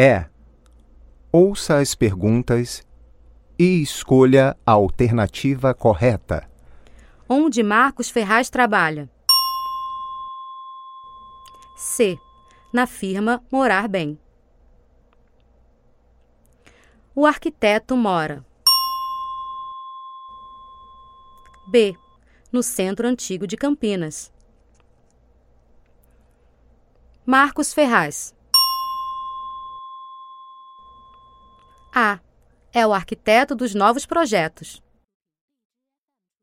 É. Ouça as perguntas e escolha a alternativa correta. Onde Marcos Ferraz trabalha? C. Na firma Morar Bem. O arquiteto mora. B. No Centro Antigo de Campinas. Marcos Ferraz. A. É o arquiteto dos novos projetos.